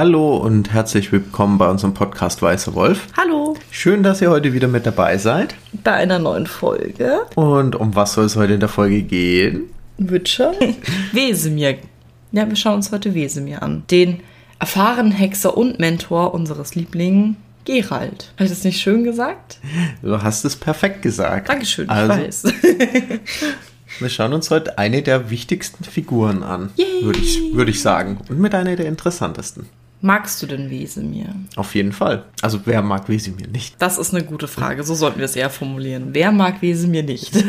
Hallo und herzlich willkommen bei unserem Podcast Weißer Wolf. Hallo Schön, dass ihr heute wieder mit dabei seid. bei einer neuen Folge. Und um was soll es heute in der Folge gehen? Witcher. Wesemir. Ja, wir schauen uns heute Wesemir an. Den erfahrenen Hexer und Mentor unseres Lieblingen Gerald. Habe ich das nicht schön gesagt? Du hast es perfekt gesagt. Dankeschön, ich Also, weiß. wir schauen uns heute eine der wichtigsten Figuren an, würde ich, würde ich sagen. Und mit einer der interessantesten. Magst du denn Wesemir? Auf jeden Fall. Also wer mag Wesemir nicht? Das ist eine gute Frage. So sollten wir es eher formulieren. Wer mag Wesemir nicht?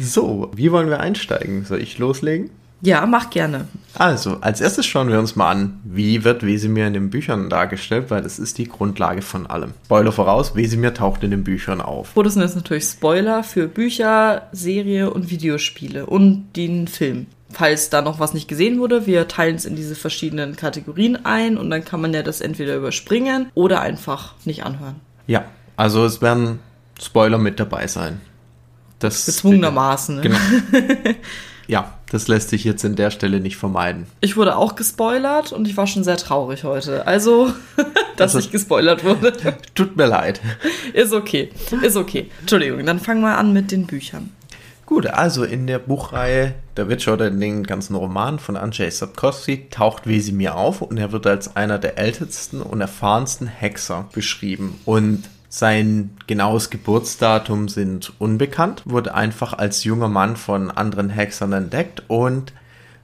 So, wie wollen wir einsteigen? Soll ich loslegen? ja, mach gerne. Also, als erstes schauen wir uns mal an, wie wird Wesemir in den Büchern dargestellt, weil das ist die Grundlage von allem. Spoiler voraus, Wesemir taucht in den Büchern auf. Oh, das sind jetzt natürlich Spoiler für Bücher, Serie und Videospiele und den Film. Falls da noch was nicht gesehen wurde, wir teilen es in diese verschiedenen Kategorien ein und dann kann man ja das entweder überspringen oder einfach nicht anhören. Ja, also es werden Spoiler mit dabei sein. Das Gezwungenermaßen. Ne? Genau. ja, das lässt sich jetzt in der Stelle nicht vermeiden. Ich wurde auch gespoilert und ich war schon sehr traurig heute. Also, dass Also- ich gespoilert wurde. Tut mir leid. Ist okay. Ist okay. Entschuldigung, dann fangen wir an mit den Büchern. Gut, also in der Buchreihe Der Witcher oder den ganzen Roman von Andrzej Sapkowski taucht Wesemir auf und er wird als einer der ältesten und erfahrensten Hexer beschrieben. Und sein genaues Geburtsdatum sind unbekannt, wurde einfach als junger Mann von anderen Hexern entdeckt und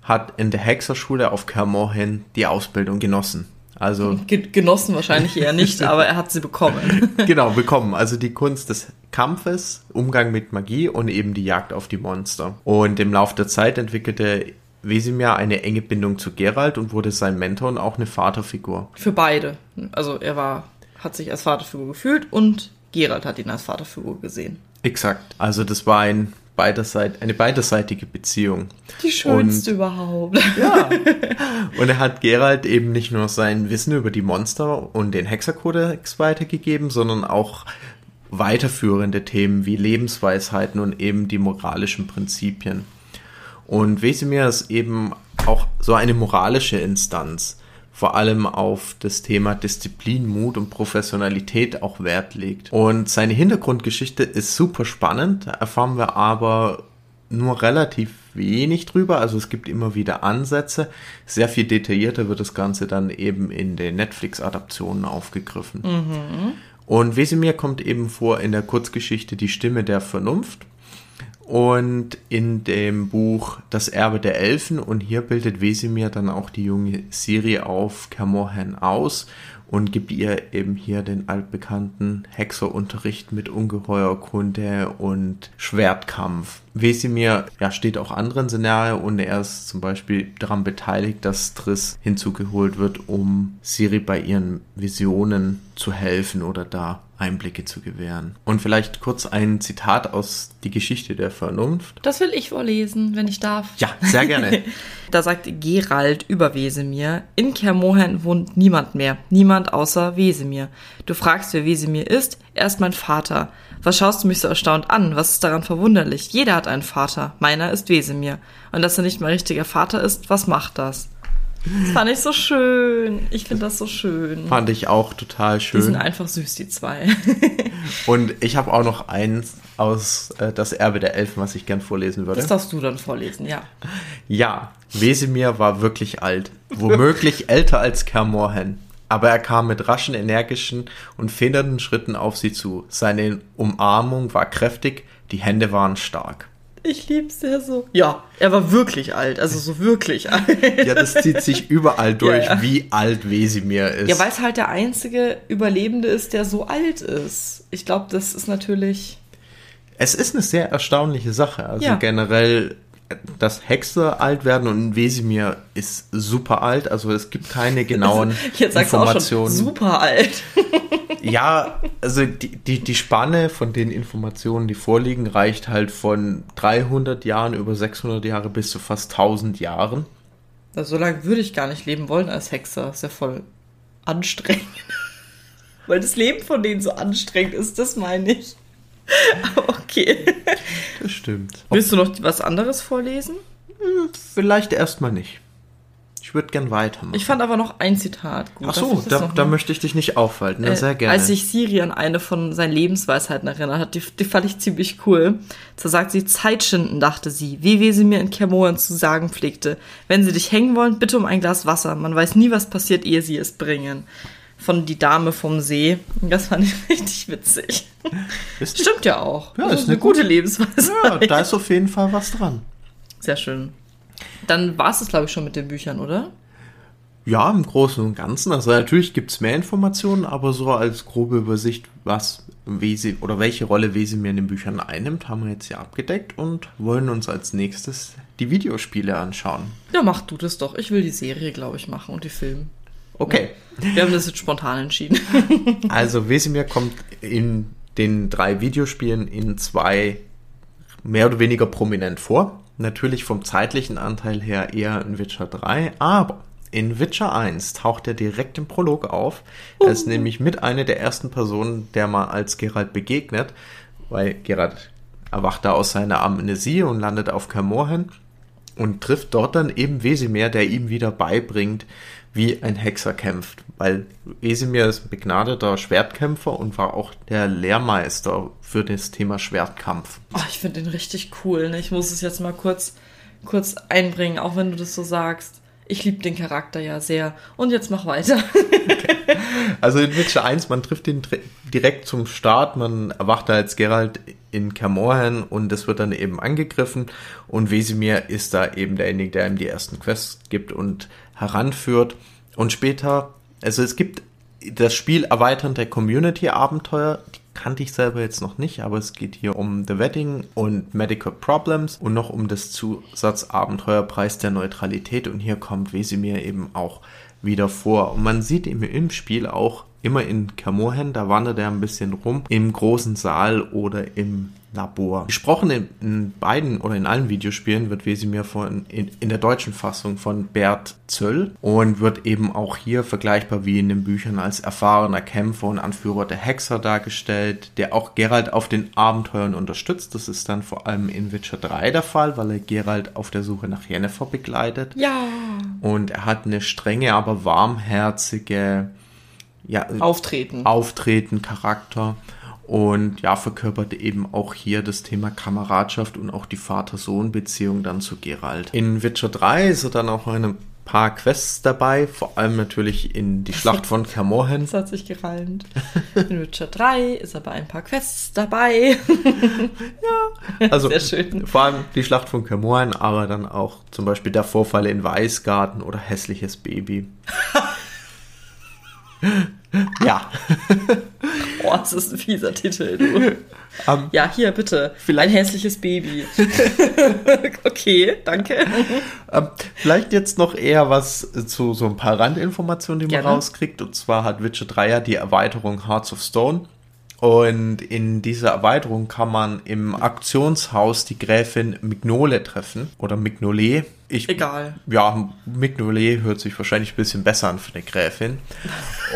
hat in der Hexerschule auf Kermorhen die Ausbildung genossen. Also Ge genossen wahrscheinlich eher nicht, aber er hat sie bekommen. genau, bekommen. Also die Kunst des Kampfes, Umgang mit Magie und eben die Jagd auf die Monster. Und im Laufe der Zeit entwickelte Wesemir eine enge Bindung zu Geralt und wurde sein Mentor und auch eine Vaterfigur. Für beide. Also er war, hat sich als Vaterfigur gefühlt und Gerald hat ihn als Vaterfigur gesehen. Exakt. Also das war ein beiderseit eine beiderseitige Beziehung. Die schönste überhaupt. Ja. Und er hat Geralt eben nicht nur sein Wissen über die Monster und den Hexerkodex weitergegeben, sondern auch weiterführende Themen wie Lebensweisheiten und eben die moralischen Prinzipien. Und Wesemir ist eben auch so eine moralische Instanz, vor allem auf das Thema Disziplin, Mut und Professionalität auch Wert legt. Und seine Hintergrundgeschichte ist super spannend, erfahren wir aber nur relativ wenig drüber, also es gibt immer wieder Ansätze. Sehr viel detaillierter wird das Ganze dann eben in den Netflix-Adaptionen aufgegriffen. Und Wesemir kommt eben vor in der Kurzgeschichte Die Stimme der Vernunft und in dem Buch Das Erbe der Elfen. Und hier bildet Wesemir dann auch die junge Siri auf Kermorhen aus und gibt ihr eben hier den altbekannten Hexerunterricht mit Ungeheuerkunde und Schwertkampf. Wesemir ja, steht auch anderen Szenarien und er ist zum Beispiel daran beteiligt, dass Triss hinzugeholt wird, um Siri bei ihren Visionen zu helfen oder da Einblicke zu gewähren. Und vielleicht kurz ein Zitat aus Die Geschichte der Vernunft. Das will ich vorlesen, wenn ich darf. Ja, sehr gerne. Da sagt Gerald über Wesemir, in Kermohen wohnt niemand mehr, niemand außer Wesemir. Du fragst, wer Wesemir ist? Er ist mein Vater. Was schaust du mich so erstaunt an? Was ist daran verwunderlich? Jeder hat einen Vater. Meiner ist Wesemir. Und dass er nicht mein richtiger Vater ist, was macht das? Das fand ich so schön. Ich finde das so schön. Fand ich auch total Die sind schön. einfach süß, die zwei. Und ich habe auch noch eins aus äh, Das Erbe der Elfen, was ich gern vorlesen würde. Das darfst du dann vorlesen, ja. Ja, Wesemir war wirklich alt, womöglich älter als Kermorhen. Aber er kam mit raschen, energischen und federnden Schritten auf sie zu. Seine Umarmung war kräftig, die Hände waren stark. Ich lieb's sehr so. Ja, er war wirklich alt, also so wirklich alt. Ja, das zieht sich überall durch, Ja, ja. wie alt Wesemir ist. Ja, weil es halt der einzige Überlebende ist, der so alt ist. Ich glaube, das ist natürlich. es ist eine sehr erstaunliche Sache. Also Ja. generell, dass Hexer alt werden und Wesemir ist super alt. Also es gibt keine genauen Jetzt sagst du auch schon Informationen. super alt. Ja, also die, die, die Spanne von den Informationen, die vorliegen, reicht halt von 300 Jahren über 600 Jahre bis zu fast 1000 Jahren. Also, so lange würde ich gar nicht leben wollen als Hexer. Ist ja voll anstrengend. Weil das Leben von denen so anstrengend ist, das meine ich. Okay. Das stimmt. Willst du noch was anderes vorlesen? Vielleicht erstmal nicht. Ich würde gern weitermachen. Ich fand aber noch ein Zitat gut. Ach so, da, da möchte ich dich nicht aufhalten. Ne? Sehr gerne. Als sich Siri an eine von seinen Lebensweisheiten erinnert hat, die, die fand ich ziemlich cool. Da sagt sie, Zeit schinden, dachte sie, wie wie sie mir in Kermoren zu sagen pflegte. Wenn sie dich hängen wollen, bitte um ein Glas Wasser. Man weiß nie, was passiert, ehe sie es bringen. Von Die Dame vom See. Das fand ich richtig witzig. Ist Stimmt ja auch. Ja, ist, ist eine, gute, gute Lebensweise. Ja, da ist auf jeden Fall was dran. Sehr schön. Dann war es das, glaube ich, schon mit den Büchern, oder? Ja, im Großen und Ganzen. Also natürlich gibt es mehr Informationen, aber so als grobe Übersicht, was Wesi oder welche Rolle Wesemir in den Büchern einnimmt, haben wir jetzt hier abgedeckt und wollen uns als nächstes die Videospiele anschauen. Ja, mach du das doch. Ich will die Serie, glaube ich, machen und die Filme. Okay. Wir haben das jetzt spontan entschieden. also Wesemir kommt in den drei Videospielen in zwei mehr oder weniger prominent vor. Natürlich vom zeitlichen Anteil her eher in Witcher 3, aber in Witcher 1 taucht er direkt im Prolog auf. Er ist uh. nämlich mit einer der ersten Personen, der mal als Geralt begegnet, weil Geralt erwacht da aus seiner Amnesie und landet auf Camorhen und trifft dort dann eben Wesemir, der ihm wieder beibringt, wie ein Hexer kämpft, weil Wesemir ist ein begnadeter Schwertkämpfer und war auch der Lehrmeister für das Thema Schwertkampf. Oh, ich finde den richtig cool. Ne? Ich muss es jetzt mal kurz, kurz einbringen, auch wenn du das so sagst. Ich liebe den Charakter ja sehr. Und jetzt mach weiter. Okay. Also in Witcher 1, man trifft ihn direkt zum Start. Man erwacht da als Geralt in Camorhen und es wird dann eben angegriffen. Und Wesemir ist da eben derjenige, der ihm die ersten Quests gibt und heranführt. Und später, also es gibt das Spiel erweiternde Community-Abenteuer, die kannte ich selber jetzt noch nicht, aber es geht hier um The Wedding und Medical Problems und noch um das Zusatzabenteuer Preis der Neutralität und hier kommt Wesemir eben auch wieder vor. Und man sieht ihn im Spiel auch immer in Camorhen, da wandert er ein bisschen rum, im großen Saal oder im Labor. Gesprochen in, in, beiden oder in allen Videospielen wird Wesemir von, in, in, der deutschen Fassung von Bert Zöll und wird eben auch hier vergleichbar wie in den Büchern als erfahrener Kämpfer und Anführer der Hexer dargestellt, der auch Geralt auf den Abenteuern unterstützt. Das ist dann vor allem in Witcher 3 der Fall, weil er Geralt auf der Suche nach Yennefer begleitet. Ja. Und er hat eine strenge, aber warmherzige ja, Auftreten. Auftreten, Charakter und ja, verkörpert eben auch hier das Thema Kameradschaft und auch die Vater-Sohn-Beziehung dann zu Geralt. In Witcher 3 ist er dann auch ein paar Quests dabei, vor allem natürlich in die Schlacht von Kermorhen. Das hat sich gereimt. In Witcher 3 ist er bei ein paar Quests dabei. ja, also Sehr schön. vor allem die Schlacht von Kermorhen, aber dann auch zum Beispiel der Vorfall in Weißgarten oder hässliches Baby. ja. Boah, das ist ein fieser Titel, du. Um, ja, hier, bitte. Vielleicht ein hässliches Baby. okay, danke. Um, vielleicht jetzt noch eher was zu so ein paar Randinformationen, die man Gerne. rauskriegt. Und zwar hat Witcher 3 ja die Erweiterung Hearts of Stone. Und in dieser Erweiterung kann man im Aktionshaus die Gräfin Mignole treffen. Oder Mignolet. Ich, Egal. Ja, Mignolet hört sich wahrscheinlich ein bisschen besser an für eine Gräfin.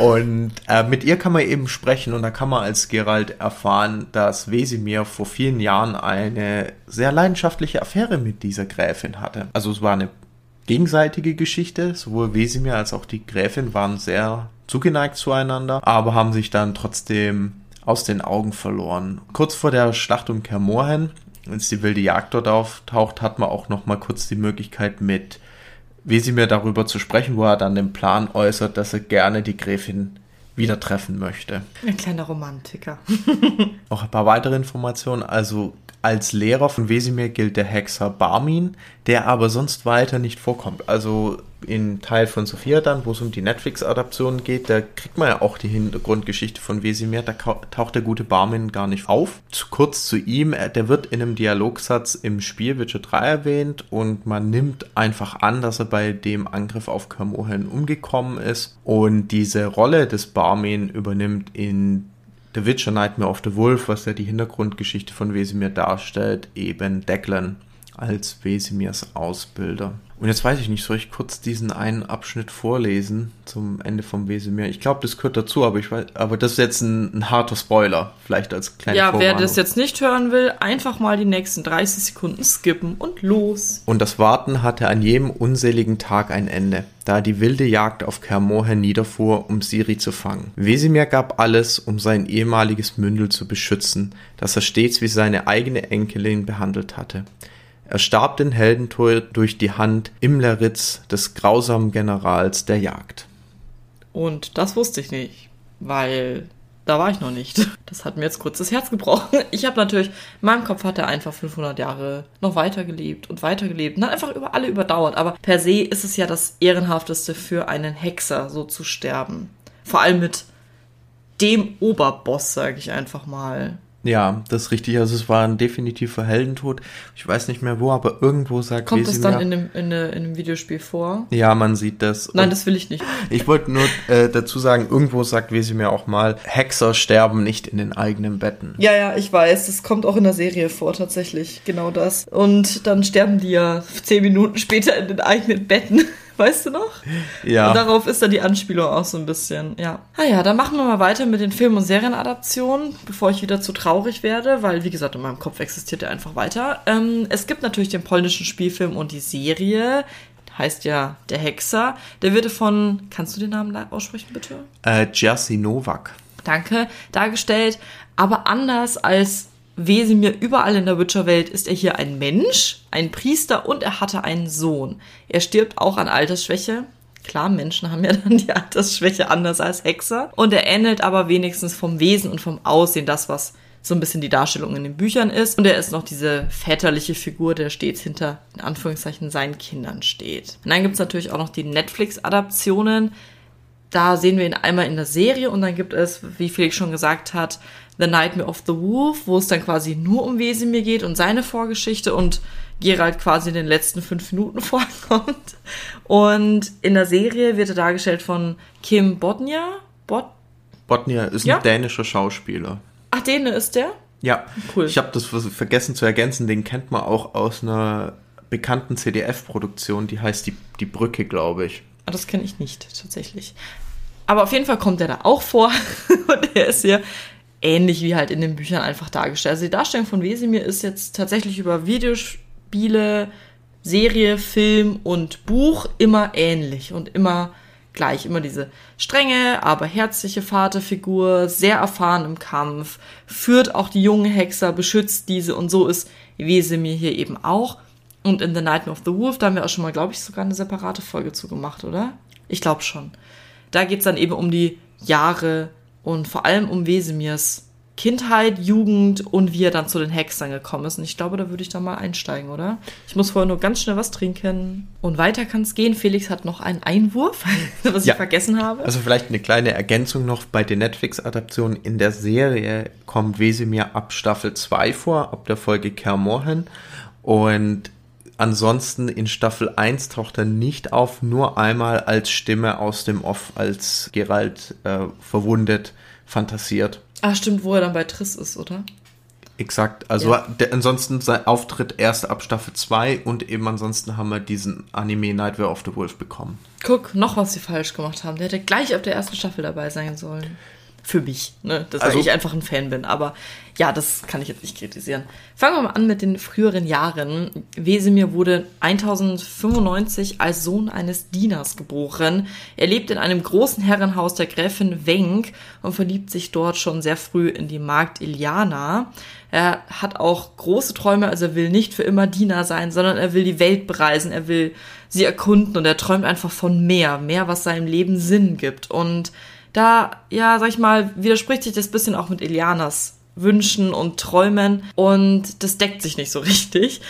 und äh, mit ihr kann man eben sprechen und da kann man als Gerald erfahren, dass Wesemir vor vielen Jahren eine sehr leidenschaftliche Affäre mit dieser Gräfin hatte. Also es war eine gegenseitige Geschichte. Sowohl Wesemir als auch die Gräfin waren sehr zugeneigt zueinander, aber haben sich dann trotzdem aus den Augen verloren. Kurz vor der Schlacht um Kermorhen, als die wilde Jagd dort auftaucht, hat man auch noch mal kurz die Möglichkeit mit Wesimir darüber zu sprechen, wo er dann den Plan äußert, dass er gerne die Gräfin wieder treffen möchte. Ein kleiner Romantiker. Noch ein paar weitere Informationen. Also als Lehrer von Wesimir gilt der Hexer Barmin, der aber sonst weiter nicht vorkommt. Also in Teil von Sophia dann, wo es um die Netflix-Adaption geht, da kriegt man ja auch die Hintergrundgeschichte von Wesimir, da taucht der gute Barmin gar nicht auf. Zu kurz zu ihm, der wird in einem Dialogsatz im Spiel Witcher 3 erwähnt und man nimmt einfach an, dass er bei dem Angriff auf Kermohen umgekommen ist und diese Rolle des Barmin übernimmt in The Witcher Nightmare of the Wolf, was ja die Hintergrundgeschichte von Wesemir darstellt, eben Declan. Als Wesemirs Ausbilder. Und jetzt weiß ich nicht, soll ich kurz diesen einen Abschnitt vorlesen zum Ende vom Wesemir? Ich glaube, das gehört dazu, aber ich weiß, aber das ist jetzt ein, ein harter Spoiler, vielleicht als kleine Ja, wer das jetzt nicht hören will, einfach mal die nächsten 30 Sekunden skippen und los. Und das Warten hatte an jedem unseligen Tag ein Ende, da die wilde Jagd auf Kermoher niederfuhr, um Siri zu fangen. Wesemir gab alles, um sein ehemaliges Mündel zu beschützen, das er stets wie seine eigene Enkelin behandelt hatte. Er starb den Heldentod durch die Hand Imleritz, des grausamen Generals der Jagd. Und das wusste ich nicht, weil da war ich noch nicht. Das hat mir jetzt kurz das Herz gebrochen. Ich habe natürlich, in meinem Kopf hat er einfach 500 Jahre noch weitergelebt und weitergelebt und hat einfach über alle überdauert. Aber per se ist es ja das Ehrenhafteste für einen Hexer, so zu sterben. Vor allem mit dem Oberboss, sage ich einfach mal. Ja, das ist richtig. Also es war ein definitiver Heldentod. Ich weiß nicht mehr wo, aber irgendwo sagt Kommt es dann in dem, in, de, in dem Videospiel vor? Ja, man sieht das. Nein, Und das will ich nicht. Ich wollte nur äh, dazu sagen, irgendwo sagt Wesimir auch mal, Hexer sterben nicht in den eigenen Betten. Ja, ja, ich weiß. Das kommt auch in der Serie vor, tatsächlich. Genau das. Und dann sterben die ja zehn Minuten später in den eigenen Betten. Weißt du noch? Ja. Und darauf ist dann die Anspielung auch so ein bisschen, ja. Ah ja, dann machen wir mal weiter mit den Film- und Serienadaptionen, bevor ich wieder zu traurig werde, weil, wie gesagt, in meinem Kopf existiert er einfach weiter. Ähm, es gibt natürlich den polnischen Spielfilm und die Serie, heißt ja Der Hexer. Der wird von, kannst du den Namen aussprechen, bitte? Äh, Jerzy Nowak. Danke, dargestellt, aber anders als Wesemir überall in der Witcher-Welt ist er hier ein Mensch, ein Priester und er hatte einen Sohn. Er stirbt auch an Altersschwäche. Klar, Menschen haben ja dann die Altersschwäche anders als Hexer. Und er ähnelt aber wenigstens vom Wesen und vom Aussehen das, was so ein bisschen die Darstellung in den Büchern ist. Und er ist noch diese väterliche Figur, der stets hinter, in Anführungszeichen, seinen Kindern steht. Und dann gibt's natürlich auch noch die Netflix-Adaptionen. Da sehen wir ihn einmal in der Serie und dann gibt es, wie Felix schon gesagt hat, The Nightmare of the Wolf, wo es dann quasi nur um Wesemir geht und seine Vorgeschichte und Geralt quasi in den letzten fünf Minuten vorkommt. Und in der Serie wird er dargestellt von Kim Bodnia. Bod Bodnia ist ja? ein dänischer Schauspieler. Ach, Däne ist der? Ja, cool. Ich habe das vergessen zu ergänzen, den kennt man auch aus einer bekannten CDF-Produktion, die heißt die, die Brücke, glaube ich. Ah, das kenne ich nicht, tatsächlich. Aber auf jeden Fall kommt er da auch vor und er ist ja ähnlich wie halt in den Büchern einfach dargestellt. Also die Darstellung von Wesemir ist jetzt tatsächlich über Videospiele, Serie, Film und Buch immer ähnlich und immer gleich. Immer diese strenge, aber herzliche Vaterfigur, sehr erfahren im Kampf, führt auch die jungen Hexer, beschützt diese und so ist Wesemir hier eben auch. Und in The Night of the Wolf, da haben wir auch schon mal, glaube ich, sogar eine separate Folge zu gemacht, oder? Ich glaube schon. Da geht's dann eben um die Jahre und vor allem um Wesemirs Kindheit, Jugend und wie er dann zu den Hexern gekommen ist. Und ich glaube, da würde ich da mal einsteigen, oder? Ich muss vorher nur ganz schnell was trinken. Und weiter kann es gehen. Felix hat noch einen Einwurf, was ja. ich vergessen habe. Also vielleicht eine kleine Ergänzung noch bei den Netflix-Adaptionen. In der Serie kommt Wesemir ab Staffel 2 vor, ab der Folge Kermorhen. Und Ansonsten in Staffel 1 taucht er nicht auf, nur einmal als Stimme aus dem Off, als Geralt äh, verwundet fantasiert. Ah, stimmt, wo er dann bei Triss ist, oder? Exakt. Also ja. der, ansonsten sein Auftritt erst ab Staffel 2 und eben ansonsten haben wir diesen Anime Nightmare of the Wolf bekommen. Guck, noch was sie falsch gemacht haben. Der hätte gleich ab der ersten Staffel dabei sein sollen für mich, ne? dass also, ich einfach ein Fan bin. Aber ja, das kann ich jetzt nicht kritisieren. Fangen wir mal an mit den früheren Jahren. Wesemir wurde 1095 als Sohn eines Dieners geboren. Er lebt in einem großen Herrenhaus der Gräfin Wenk und verliebt sich dort schon sehr früh in die Magd Iliana. Er hat auch große Träume, also er will nicht für immer Diener sein, sondern er will die Welt bereisen, er will sie erkunden und er träumt einfach von mehr, mehr, was seinem Leben Sinn gibt. Und da, ja, sag ich mal, widerspricht sich das bisschen auch mit Elianas Wünschen und Träumen und das deckt sich nicht so richtig.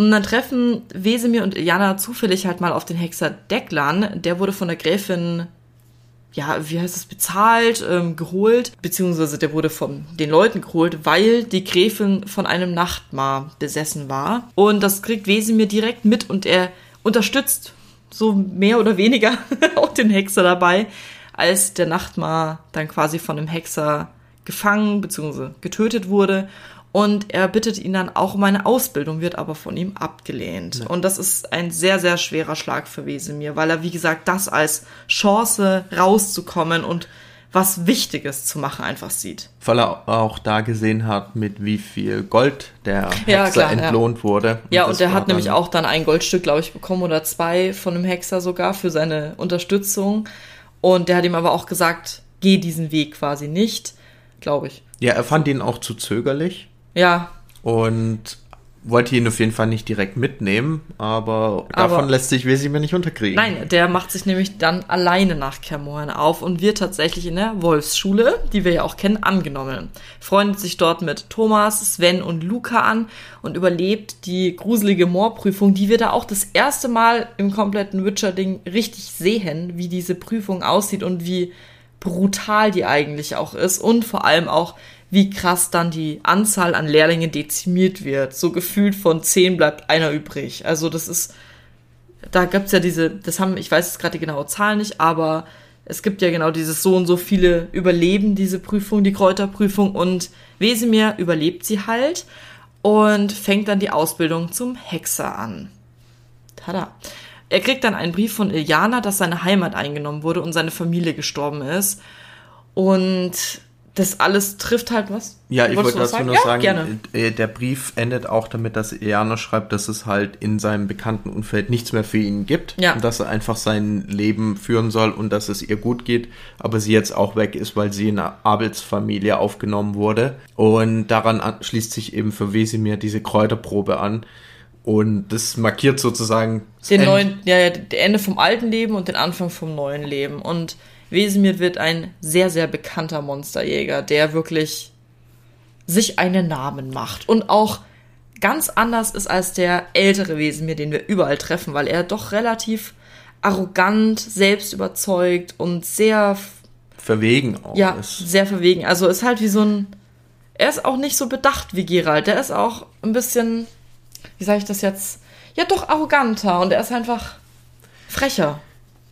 Und dann treffen Wesemir und Iliana zufällig halt mal auf den Hexer Deklan. Der wurde von der Gräfin, ja, wie heißt es, bezahlt, ähm, geholt, beziehungsweise der wurde von den Leuten geholt, weil die Gräfin von einem Nachtmar besessen war. Und das kriegt Wesemir direkt mit und er unterstützt so mehr oder weniger auch den Hexer dabei, als der Nachtmar dann quasi von dem Hexer gefangen bzw. getötet wurde. Und er bittet ihn dann auch um eine Ausbildung, wird aber von ihm abgelehnt. Ja. Und das ist ein sehr, sehr schwerer Schlag für Wesemir, weil er, wie gesagt, das als Chance rauszukommen und was Wichtiges zu machen einfach sieht. Weil er auch da gesehen hat, mit wie viel Gold der Hexer ja, klar, entlohnt ja. wurde. Und ja, und der hat nämlich auch dann ein Goldstück, glaube ich, bekommen oder zwei von dem Hexer sogar für seine Unterstützung. Und der hat ihm aber auch gesagt, geh diesen Weg quasi nicht, glaube ich. Ja, er fand ihn auch zu zögerlich. Ja. Und wollte ihn auf jeden Fall nicht direkt mitnehmen, aber, aber davon lässt sich Wesimir nicht unterkriegen. Nein, der macht sich nämlich dann alleine nach Kermoren auf und wird tatsächlich in der Wolfsschule, die wir ja auch kennen, angenommen. Freundet sich dort mit Thomas, Sven und Luca an und überlebt die gruselige Moorprüfung, die wir da auch das erste Mal im kompletten Witcher-Ding richtig sehen, wie diese Prüfung aussieht und wie brutal die eigentlich auch ist und vor allem auch, wie krass dann die Anzahl an Lehrlingen dezimiert wird. So gefühlt von zehn bleibt einer übrig. Also das ist, da gibt's ja diese, das haben, ich weiß jetzt gerade die genaue Zahl nicht, aber es gibt ja genau dieses so und so viele überleben diese Prüfung, die Kräuterprüfung und Wesemir überlebt sie halt und fängt dann die Ausbildung zum Hexer an. Tada. Er kriegt dann einen Brief von Iljana, dass seine Heimat eingenommen wurde und seine Familie gestorben ist. Und das alles trifft halt was. Ja, ich wollte dazu nur ja, sagen, gerne. Äh, der Brief endet auch damit, dass Iana schreibt, dass es halt in seinem bekannten Umfeld nichts mehr für ihn gibt. Ja. Und dass er einfach sein Leben führen soll und dass es ihr gut geht, aber sie jetzt auch weg ist, weil sie in einer Abelsfamilie aufgenommen wurde. Und daran schließt sich eben für Wesimir diese Kräuterprobe an. Und das markiert sozusagen den neuen, ja, ja, der Ende vom alten Leben und den Anfang vom neuen Leben. Und Wesemir wird ein sehr, sehr bekannter Monsterjäger, der wirklich sich einen Namen macht und auch ganz anders ist als der ältere Wesemir, den wir überall treffen, weil er doch relativ arrogant, selbstüberzeugt und sehr verwegen auch ja, ist. sehr verwegen. Also ist halt wie so ein er ist auch nicht so bedacht wie Gerald, der ist auch ein bisschen wie sage ich das jetzt? Ja, doch arroganter und er ist einfach frecher.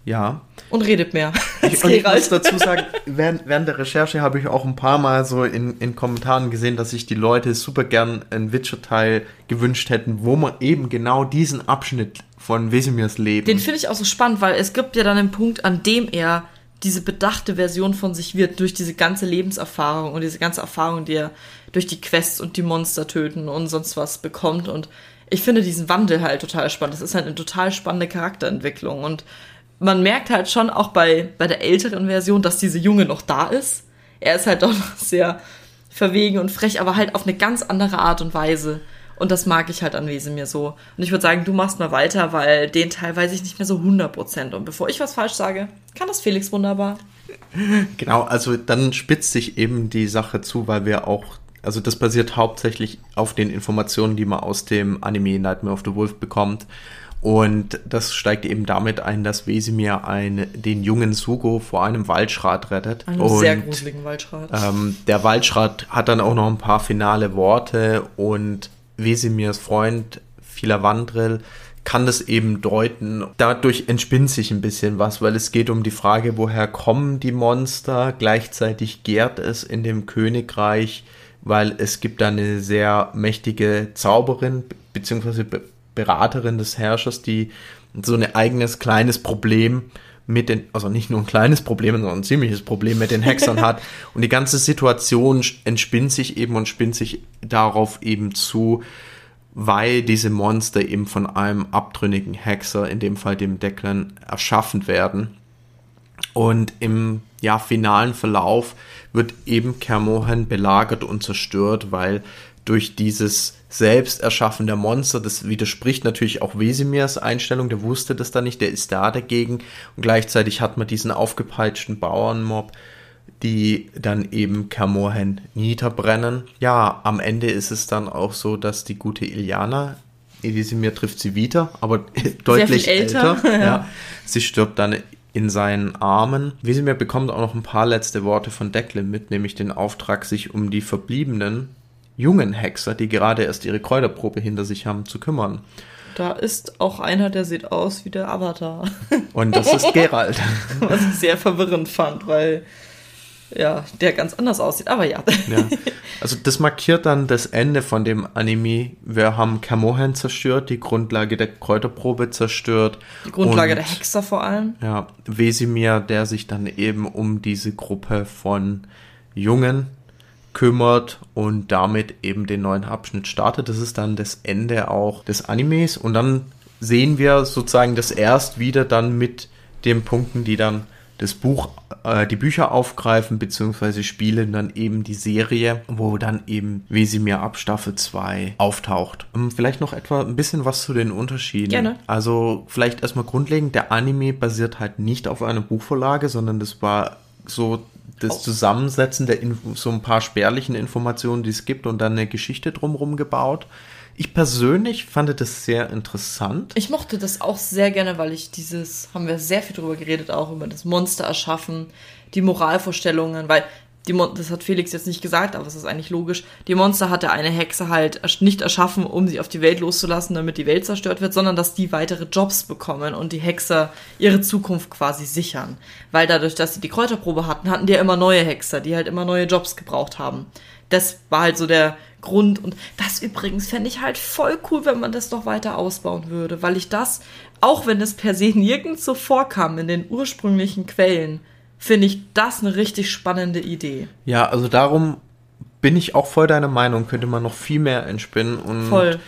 Ja. Und redet mehr. Ich, und ich muss dazu sagen, während, während der Recherche habe ich auch ein paar Mal so in, in Kommentaren gesehen, dass sich die Leute super gern ein Witcher-Teil gewünscht hätten, wo man eben genau diesen Abschnitt von Wesimirs Leben. Den finde ich auch so spannend, weil es gibt ja dann einen Punkt, an dem er diese bedachte Version von sich wird, durch diese ganze Lebenserfahrung und diese ganze Erfahrung, die er durch die Quests und die Monster töten und sonst was bekommt. Und ich finde diesen Wandel halt total spannend. Das ist halt eine total spannende Charakterentwicklung. Und man merkt halt schon auch bei, bei der älteren Version, dass diese Junge noch da ist. Er ist halt doch noch sehr verwegen und frech, aber halt auf eine ganz andere Art und Weise. Und das mag ich halt an Wesemir so. Und ich würde sagen, du machst mal weiter, weil den Teil weiß ich nicht mehr so 100%. Und bevor ich was falsch sage, kann das Felix wunderbar. Genau, also dann spitzt sich eben die Sache zu, weil wir auch, also das basiert hauptsächlich auf den Informationen, die man aus dem Anime Nightmare of the Wolf bekommt. Und das steigt eben damit ein, dass Wesemir ein, den jungen Sugo vor einem Waldschrat rettet. Einen und, sehr gruseligen Waldschrat. Ähm, der Waldschrat hat dann auch noch ein paar finale Worte und Wesemirs Freund Filavandrel kann das eben deuten. Dadurch entspinnt sich ein bisschen was, weil es geht um die Frage, woher kommen die Monster. Gleichzeitig gärt es in dem Königreich, weil es gibt da eine sehr mächtige Zauberin beziehungsweise Beraterin des Herrschers, die so ein eigenes kleines Problem mit den, also nicht nur ein kleines Problem, sondern ein ziemliches Problem mit den Hexern hat. Und die ganze Situation entspinnt sich eben und spinnt sich darauf eben zu, weil diese Monster eben von einem abtrünnigen Hexer, in dem Fall dem Declan, erschaffen werden. Und im ja, finalen Verlauf wird eben Kermohan belagert und zerstört, weil durch dieses Selbsterschaffen der Monster, das widerspricht natürlich auch Wesimirs Einstellung, der wusste das da nicht, der ist da dagegen und gleichzeitig hat man diesen aufgepeitschten Bauernmob, die dann eben Kermohen niederbrennen. Ja, am Ende ist es dann auch so, dass die gute Iliana, Wesemir trifft sie wieder, aber deutlich älter. älter ja. Sie stirbt dann in seinen Armen. Wesemir bekommt auch noch ein paar letzte Worte von Declan mit, nämlich den Auftrag, sich um die Verbliebenen jungen Hexer, die gerade erst ihre Kräuterprobe hinter sich haben, zu kümmern. Da ist auch einer, der sieht aus wie der Avatar. Und das ist Gerald. Was ich sehr verwirrend fand, weil ja, der ganz anders aussieht, aber ja. Ja. Also das markiert dann das Ende von dem Anime. Wir haben Kamohan zerstört, die Grundlage der Kräuterprobe zerstört. Die Grundlage und, der Hexer vor allem. Ja, Wesimir, der sich dann eben um diese Gruppe von Jungen kümmert und damit eben den neuen Abschnitt startet. Das ist dann das Ende auch des Animes und dann sehen wir sozusagen das erst wieder dann mit den Punkten, die dann das Buch, äh, die Bücher aufgreifen, beziehungsweise spielen dann eben die Serie, wo dann eben Wesimir ab Staffel 2 auftaucht. Um, ähm, vielleicht noch etwa ein bisschen was zu den Unterschieden. Gerne. Also vielleicht erstmal grundlegend, der Anime basiert halt nicht auf einer Buchvorlage, sondern das war so das Zusammensetzen der Info so ein paar spärlichen Informationen, die es gibt und dann eine Geschichte drumherum gebaut. Ich persönlich fand das sehr interessant. Ich mochte das auch sehr gerne, weil ich dieses, haben wir sehr viel drüber geredet, auch über das Monster erschaffen, die Moralvorstellungen, weil die Mon das hat Felix jetzt nicht gesagt, aber es ist eigentlich logisch. Die Monster hatte eine Hexe halt nicht erschaffen, um sie auf die Welt loszulassen, damit die Welt zerstört wird, sondern dass die weitere Jobs bekommen und die Hexer ihre Zukunft quasi sichern. Weil dadurch, dass sie die Kräuterprobe hatten, hatten die ja immer neue Hexer, die halt immer neue Jobs gebraucht haben. Das war halt so der Grund. Und das übrigens fände ich halt voll cool, wenn man das noch weiter ausbauen würde, weil ich das, auch wenn es per se nirgends so vorkam in den ursprünglichen Quellen, finde ich das eine richtig spannende Idee. Ja, also darum bin ich auch voll deiner Meinung, könnte man noch viel mehr entspinnen und voll.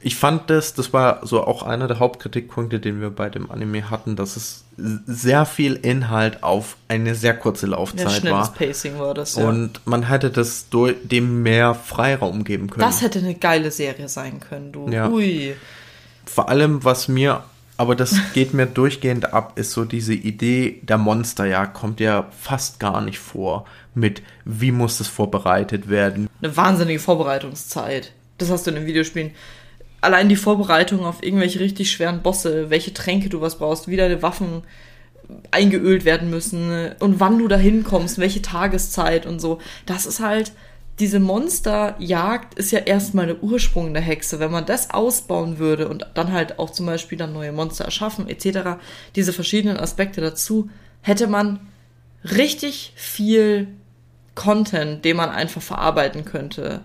Ich fand das, das war so auch einer der Hauptkritikpunkte, den wir bei dem Anime hatten, dass es sehr viel Inhalt auf eine sehr kurze Laufzeit ja, war. Pacing war das, ja. Und man hätte das dem mehr Freiraum geben können. Das hätte eine geile Serie sein können, du. Ja. Ui. Vor allem, was mir aber das geht mir durchgehend ab, ist so diese Idee der Monsterjagd kommt ja fast gar nicht vor mit, wie muss das vorbereitet werden. Eine wahnsinnige Vorbereitungszeit. Das hast du in den Videospielen. Allein die Vorbereitung auf irgendwelche richtig schweren Bosse, welche Tränke du was brauchst, wie deine Waffen eingeölt werden müssen und wann du da hinkommst, welche Tageszeit und so. Das ist halt, diese Monsterjagd ist ja erstmal der Ursprung der Hexe. Wenn man das ausbauen würde und dann halt auch zum Beispiel dann neue Monster erschaffen etc., diese verschiedenen Aspekte dazu, hätte man richtig viel Content, den man einfach verarbeiten könnte.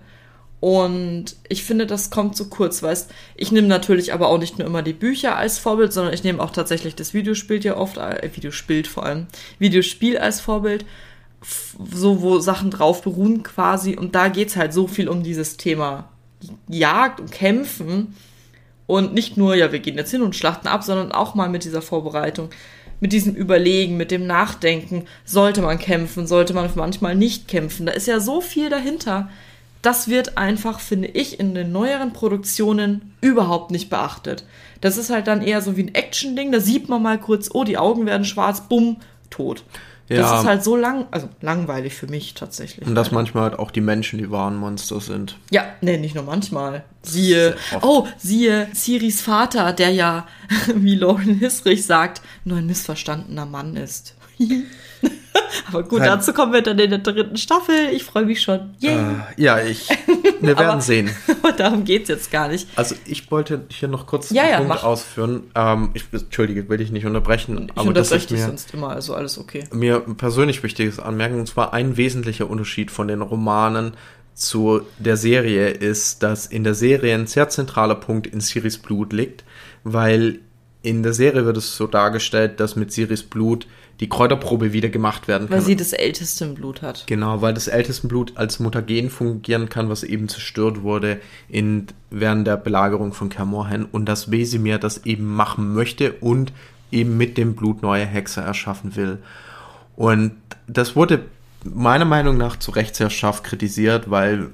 Und ich finde, das kommt zu kurz, weißt ich nehme natürlich aber auch nicht nur immer die Bücher als Vorbild, sondern ich nehme auch tatsächlich das Videospiel ja oft, äh, Videospiel vor allem, Videospiel als Vorbild so, wo Sachen drauf beruhen quasi. Und da geht's halt so viel um dieses Thema Jagd und Kämpfen. Und nicht nur, ja, wir gehen jetzt hin und schlachten ab, sondern auch mal mit dieser Vorbereitung, mit diesem Überlegen, mit dem Nachdenken, sollte man kämpfen, sollte man manchmal nicht kämpfen. Da ist ja so viel dahinter. Das wird einfach, finde ich, in den neueren Produktionen überhaupt nicht beachtet. Das ist halt dann eher so wie ein Action-Ding, da sieht man mal kurz, oh, die Augen werden schwarz, bumm, tot. Ja. Das ist halt so lang, also langweilig für mich tatsächlich. Und dass manchmal halt auch die Menschen die wahren Monster sind. Ja, nee, nicht nur manchmal. Siehe, oh, siehe Siris Vater, der ja, wie Lauren Hisrich sagt, nur ein missverstandener Mann ist. Aber gut, Nein. dazu kommen wir dann in der dritten Staffel. Ich freue mich schon. Yeah. Äh, ja, ich. Wir werden aber, sehen. Aber darum geht es jetzt gar nicht. Also ich wollte hier noch kurz ja, einen ja, Punkt mach. ausführen. Ähm, ich, Entschuldige, will ich nicht unterbrechen. Ich aber das ist mir sonst immer, also alles okay. Mir persönlich wichtiges Anmerken, und zwar ein wesentlicher Unterschied von den Romanen zu der Serie ist, dass in der Serie ein sehr zentraler Punkt in Siris Blut liegt, weil in der Serie wird es so dargestellt, dass mit Siris Blut die Kräuterprobe wieder gemacht werden kann. Weil sie das älteste Blut hat. Genau, weil das älteste Blut als Mutagen fungieren kann, was eben zerstört wurde in, während der Belagerung von Kermorhen und dass Wesemir das eben machen möchte und eben mit dem Blut neue Hexer erschaffen will. Und das wurde meiner Meinung nach zu Recht sehr scharf kritisiert, weil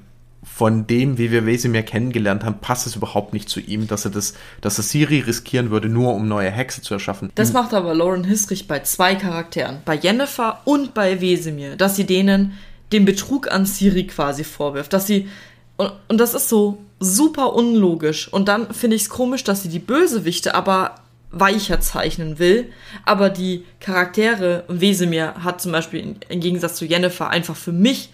von dem, wie wir Wesemir kennengelernt haben, passt es überhaupt nicht zu ihm, dass er das, dass er Siri riskieren würde, nur um neue Hexe zu erschaffen. Das macht aber Lauren Hisrich bei zwei Charakteren, bei Jennifer und bei Wesemir, dass sie denen den Betrug an Siri quasi vorwirft, dass sie und, und das ist so super unlogisch. Und dann finde ich es komisch, dass sie die Bösewichte aber weicher zeichnen will, aber die Charaktere, Wesemir hat zum Beispiel im Gegensatz zu Jennifer einfach für mich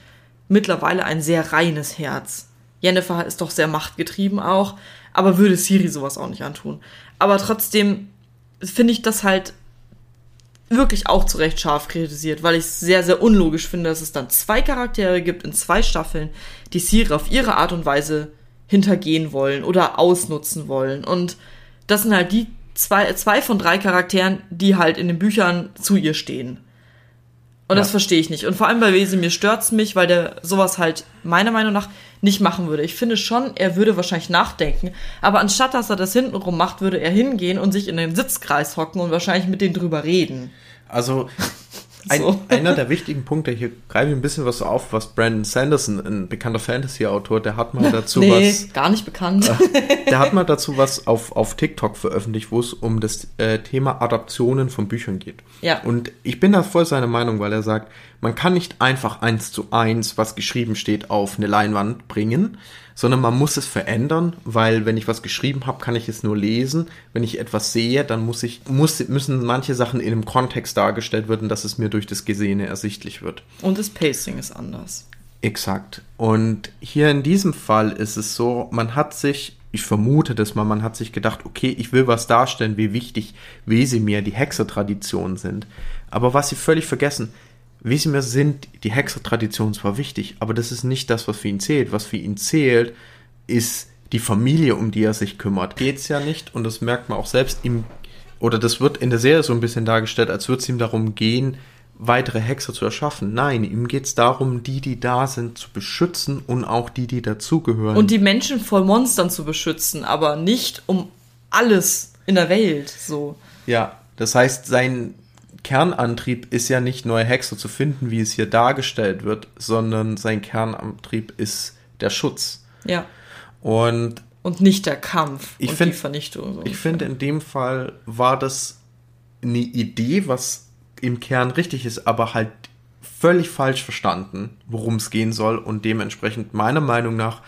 mittlerweile ein sehr reines Herz. Jennifer ist doch sehr machtgetrieben auch, aber würde Siri sowas auch nicht antun. Aber trotzdem finde ich das halt wirklich auch zu Recht scharf kritisiert, weil ich es sehr, sehr unlogisch finde, dass es dann zwei Charaktere gibt in zwei Staffeln, die Siri auf ihre Art und Weise hintergehen wollen oder ausnutzen wollen. Und das sind halt die zwei, zwei von drei Charakteren, die halt in den Büchern zu ihr stehen. Und ja. das verstehe ich nicht. Und vor allem bei Wesemir stört's mich, weil der sowas halt meiner Meinung nach nicht machen würde. Ich finde schon, er würde wahrscheinlich nachdenken, aber anstatt dass er das hintenrum macht, würde er hingehen und sich in den Sitzkreis hocken und wahrscheinlich mit denen drüber reden. Also ein, so. einer der wichtigen Punkte, hier greife ich ein bisschen was auf, was Brandon Sanderson, ein bekannter Fantasy-Autor, der hat mal dazu nee, was. gar nicht bekannt. Äh, der hat mal dazu was auf, auf TikTok veröffentlicht, wo es um das äh, Thema Adaptionen von Büchern geht. Ja. Und ich bin da voll seiner Meinung, weil er sagt, man kann nicht einfach eins zu eins, was geschrieben steht, auf eine Leinwand bringen, sondern man muss es verändern, weil wenn ich was geschrieben habe, kann ich es nur lesen. Wenn ich etwas sehe, dann muss ich, muss, müssen manche Sachen in einem Kontext dargestellt werden, dass es mir durch das Gesehene ersichtlich wird. Und das Pacing ist anders. Exakt. Und hier in diesem Fall ist es so, man hat sich, ich vermute das mal, man hat sich gedacht, okay, ich will was darstellen, wie wichtig Wesemir die Hexertraditionen sind. Aber was sie völlig vergessen, Wesemir sind die Hexertraditionen zwar wichtig, aber das ist nicht das, was für ihn zählt. Was für ihn zählt, ist die Familie, um die er sich kümmert. Geht's ja nicht und das merkt man auch selbst ihm, oder das wird in der Serie so ein bisschen dargestellt, als würde es ihm darum gehen, weitere Hexer zu erschaffen. Nein, ihm geht es darum, die, die da sind, zu beschützen und auch die, die dazugehören. Und die Menschen vor Monstern zu beschützen, aber nicht um alles in der Welt, so. Ja, das heißt, sein Kernantrieb ist ja nicht neue Hexer zu finden, wie es hier dargestellt wird, sondern sein Kernantrieb ist der Schutz. Ja. Und und nicht der Kampf ich und find, die Vernichtung. So ich finde, in dem Fall war das eine Idee, was im Kern richtig ist, aber halt völlig falsch verstanden, worum es gehen soll und dementsprechend meiner Meinung nach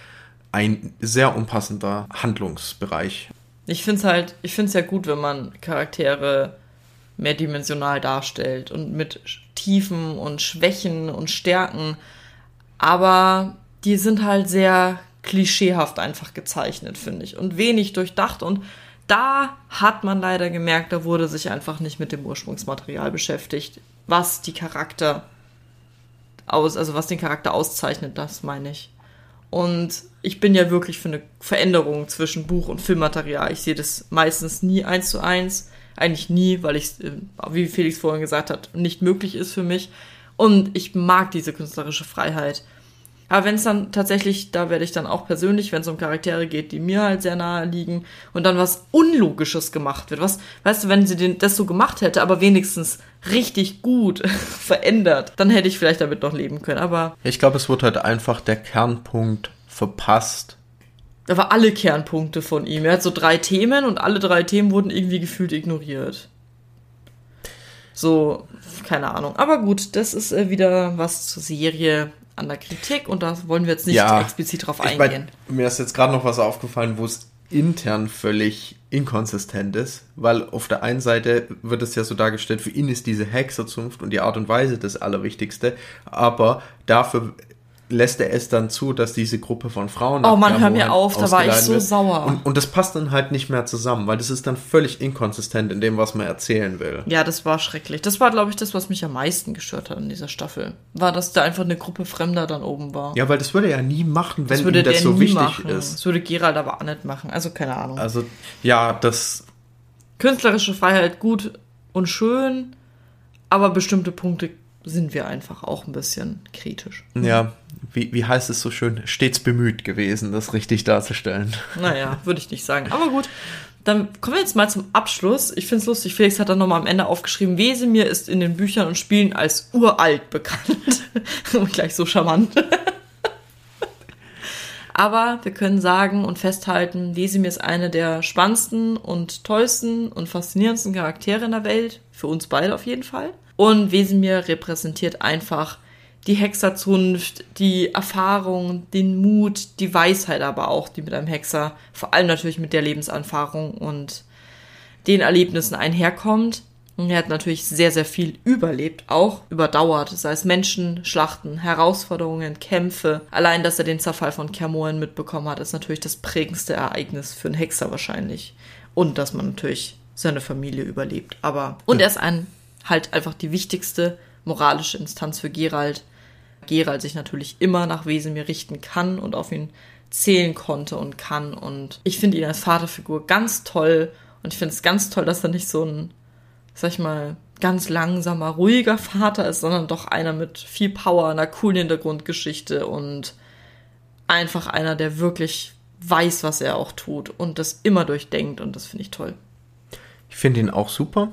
ein sehr unpassender Handlungsbereich. Ich finde es halt, ich finde es ja gut, wenn man Charaktere mehrdimensional darstellt und mit Tiefen und Schwächen und Stärken. Aber die sind halt sehr klischeehaft einfach gezeichnet, finde ich. Und wenig durchdacht. Und da hat man leider gemerkt, da wurde sich einfach nicht mit dem Ursprungsmaterial beschäftigt, was die Charakter aus, also was den Charakter auszeichnet, das meine ich. Und ich bin ja wirklich für eine Veränderung zwischen Buch und Filmmaterial. Ich sehe das meistens nie eins zu eins eigentlich nie, weil ich, äh, wie Felix vorhin gesagt hat, nicht möglich ist für mich. Und ich mag diese künstlerische Freiheit. Aber wenn es dann tatsächlich, da werde ich dann auch persönlich, wenn es um Charaktere geht, die mir halt sehr nahe liegen und dann was Unlogisches gemacht wird. Was, weißt du, wenn sie den, das so gemacht hätte, aber wenigstens richtig gut verändert, dann hätte ich vielleicht damit noch leben können. Aber. Ich glaube, es wurde halt einfach der Kernpunkt verpasst, da war alle Kernpunkte von ihm. Er hat so drei Themen und alle drei Themen wurden irgendwie gefühlt ignoriert. So, keine Ahnung. Aber gut, das ist äh, wieder was zur Serie an der Kritik und da wollen wir jetzt nicht ja, explizit drauf eingehen. Mein, mir ist jetzt gerade noch was aufgefallen, wo es intern völlig inkonsistent ist, weil auf der einen Seite wird es ja so dargestellt, für ihn ist diese Hexerzunft und die Art und Weise das Allerwichtigste, aber dafür lässt er es dann zu, dass diese Gruppe von Frauen. Oh man, hör mir auf, da war ich so wird. sauer. Und, und das passt dann halt nicht mehr zusammen, weil das ist dann völlig inkonsistent in dem, was man erzählen will. Ja, das war schrecklich. Das war, glaube ich, das, was mich am meisten gestört hat in dieser Staffel. War, dass da einfach eine Gruppe Fremder dann oben war. Ja, weil das würde er ja nie machen, wenn das ihm das so wichtig machen. ist. Das würde Gerald aber auch nicht machen. Also keine Ahnung. Also, ja, das. Künstlerische Freiheit gut und schön, aber bestimmte Punkte sind wir einfach auch ein bisschen kritisch. Ja, wie, wie heißt es so schön, stets bemüht gewesen, das richtig darzustellen. Naja, würde ich nicht sagen. Aber gut, dann kommen wir jetzt mal zum Abschluss. Ich finde es lustig, Felix hat dann nochmal am Ende aufgeschrieben, Wesemir ist in den Büchern und Spielen als uralt bekannt. und gleich so charmant. Aber wir können sagen und festhalten, Wesemir ist eine der spannendsten und tollsten und faszinierendsten Charaktere in der Welt. Für uns beide auf jeden Fall. Und Wesemir repräsentiert einfach die Hexerzunft, die Erfahrung, den Mut, die Weisheit aber auch, die mit einem Hexer, vor allem natürlich mit der Lebenserfahrung und den Erlebnissen einherkommt. Und er hat natürlich sehr, sehr viel überlebt, auch überdauert, sei es Menschen, Schlachten, Herausforderungen, Kämpfe. Allein, dass er den Zerfall von Kermoen mitbekommen hat, ist natürlich das prägendste Ereignis für einen Hexer wahrscheinlich. Und dass man natürlich seine Familie überlebt. Aber, und er ist ein halt einfach die wichtigste moralische Instanz für Gerald. Gerald sich natürlich immer nach Wesemir richten kann und auf ihn zählen konnte und kann. Und ich finde ihn als Vaterfigur ganz toll. Und ich finde es ganz toll, dass er nicht so ein, sag ich mal, ganz langsamer, ruhiger Vater ist, sondern doch einer mit viel Power, einer coolen Hintergrundgeschichte und einfach einer, der wirklich weiß, was er auch tut und das immer durchdenkt und das finde ich toll. Ich finde ihn auch super.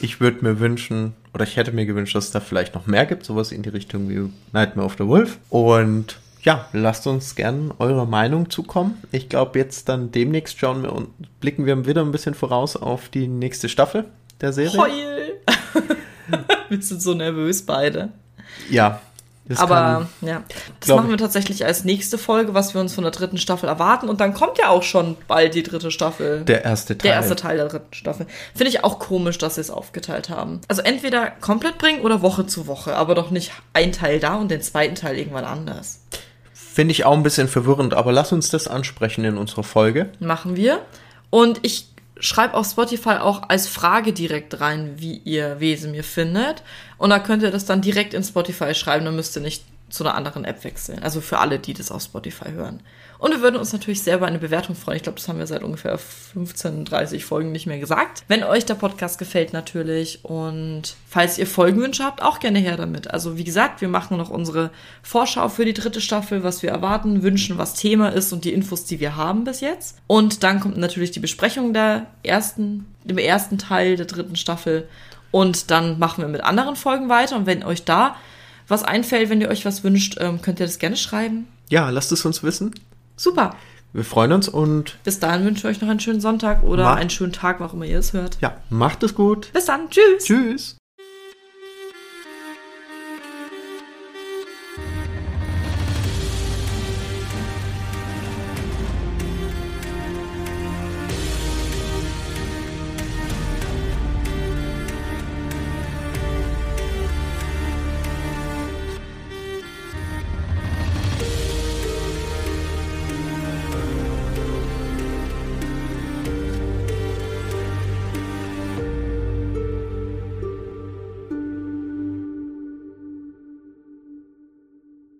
Ich würde mir wünschen, oder ich hätte mir gewünscht, dass es da vielleicht noch mehr gibt, sowas in die Richtung wie Nightmare of the Wolf. Und ja, lasst uns gerne eure Meinung zukommen. Ich glaube, jetzt dann demnächst schauen wir und blicken wir wieder ein bisschen voraus auf die nächste Staffel der Serie. Heul! wir sind so nervös beide. Ja, das Aber kann, ja, das machen wir tatsächlich als nächste Folge, was wir uns von der dritten Staffel erwarten. Und dann kommt ja auch schon bald die dritte Staffel. Der erste Teil. Der erste Teil der dritten Staffel. Finde ich auch komisch, dass sie es aufgeteilt haben. Also entweder komplett bringen oder Woche zu Woche, aber doch nicht ein Teil da und den zweiten Teil irgendwann anders. Finde ich auch ein bisschen verwirrend, aber lass uns das ansprechen in unserer Folge. Machen wir. Und ich schreibe auf Spotify auch als Frage direkt rein, wie ihr Wesemir findet. Und da könnt ihr das dann direkt in Spotify schreiben, dann müsst ihr nicht zu einer anderen App wechseln. Also für alle, die das auf Spotify hören. Und wir würden uns natürlich selber eine Bewertung freuen. Ich glaube, das haben wir seit ungefähr 15, 30 Folgen nicht mehr gesagt. Wenn euch der Podcast gefällt natürlich und falls ihr Folgenwünsche habt, auch gerne her damit. Also wie gesagt, wir machen noch unsere Vorschau für die dritte Staffel, was wir erwarten, wünschen, was Thema ist und die Infos, die wir haben bis jetzt. Und dann kommt natürlich die Besprechung der ersten, dem ersten Teil der dritten Staffel. Und dann machen wir mit anderen Folgen weiter. Und wenn euch da was einfällt, wenn ihr euch was wünscht, ähm, könnt ihr das gerne schreiben. Ja, lasst es uns wissen. Super. Wir freuen uns und. Bis dahin wünsche ich euch noch einen schönen Sonntag oder einen schönen Tag, warum immer ihr es hört. Ja, macht es gut. Bis dann. Tschüss. Tschüss.